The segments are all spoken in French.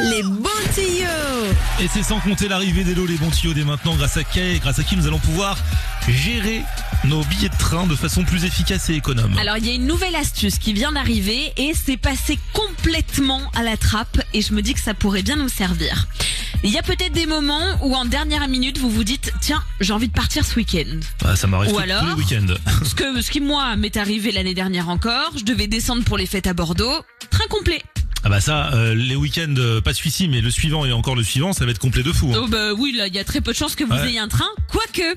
Les bons tuyaux Et c'est sans compter l'arrivée des lots, les bons tuyaux dès maintenant, grâce à qui, grâce à qui nous allons pouvoir gérer nos billets de train de façon plus efficace et économe. Alors il y a une nouvelle astuce qui vient d'arriver et c'est passé complètement à la trappe et je me dis que ça pourrait bien nous servir. Il y a peut-être des moments où en dernière minute vous vous dites tiens j'ai envie de partir ce week-end. Ah, ça m'arrive tous les week-ends. Ce que ce qui moi m'est arrivé l'année dernière encore, je devais descendre pour les fêtes à Bordeaux, train complet. Ah bah ça, euh, les week-ends, euh, pas celui-ci, mais le suivant et encore le suivant, ça va être complet de fou. hein. Oh bah oui là il y a très peu de chances que vous Ouais. ayez un train, quoique.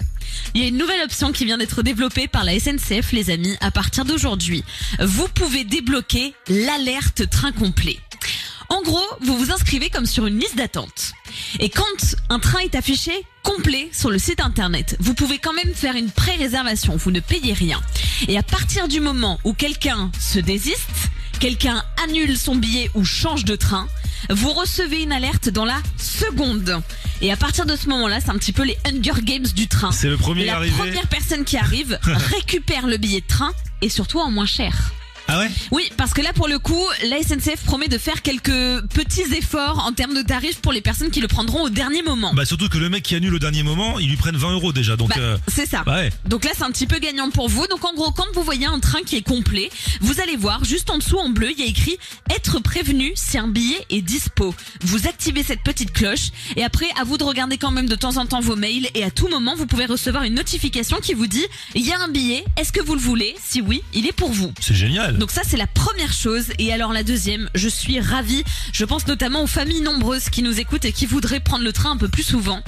Il y a une nouvelle option qui vient d'être développée par la SNCF les amis à partir d'aujourd'hui. Vous pouvez débloquer l'alerte train complet. En gros, vous vous inscrivez comme sur une liste d'attente. Et quand un train est affiché complet sur le site internet, vous pouvez quand même faire une pré-réservation, vous ne payez rien. Et à partir du moment où quelqu'un se désiste, quelqu'un annule son billet ou change de train, vous recevez une alerte dans la seconde. Et à partir de ce moment-là, c'est un petit peu les Hunger Games du train. C'est le premier La arrivé. première personne qui arrive récupère le billet de train et surtout en moins cher. Ah ouais Oui, parce que là, pour le coup, la SNCF promet de faire quelques petits efforts en termes de tarifs pour les personnes qui le prendront au dernier moment. Bah surtout que le mec qui annule au dernier moment, ils lui prennent 20 euros déjà, donc Bah, euh, c'est ça. bah ouais. Donc là, c'est un petit peu gagnant pour vous. Donc en gros, quand vous voyez un train qui est complet, vous allez voir juste en dessous en bleu, il y a écrit être prévenu si un billet est dispo. Vous activez cette petite cloche et après, à vous de regarder quand même de temps en temps vos mails et à tout moment, vous pouvez recevoir une notification qui vous dit il y a un billet, est-ce que vous le voulez? Si oui, il est pour vous. C'est génial. Donc ça c'est la première chose et alors la deuxième, je suis ravie, je pense notamment aux familles nombreuses qui nous écoutent et qui voudraient prendre le train un peu plus souvent.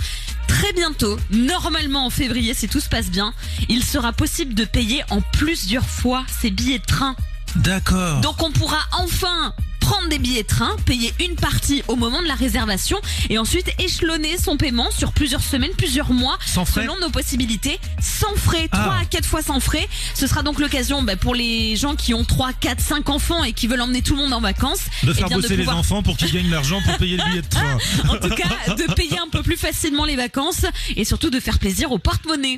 Très bientôt, normalement en février si tout se passe bien, il sera possible de payer en plusieurs fois ces billets de train. D'accord. Donc on pourra enfin prendre des billets de train, payer une partie au moment de la réservation et ensuite échelonner son paiement sur plusieurs semaines, plusieurs mois Sans frais selon nos possibilités, sans frais, Ah. 3 à 4 fois sans frais. Ce sera donc l'occasion bah, pour les gens qui ont 3, 4, 5 enfants et qui veulent emmener tout le monde en vacances. De eh faire de bosser les enfants pour qu'ils gagnent l'argent pour payer le billet de train. En tout cas, de payer un peu plus facilement les vacances et surtout de faire plaisir au porte-monnaie.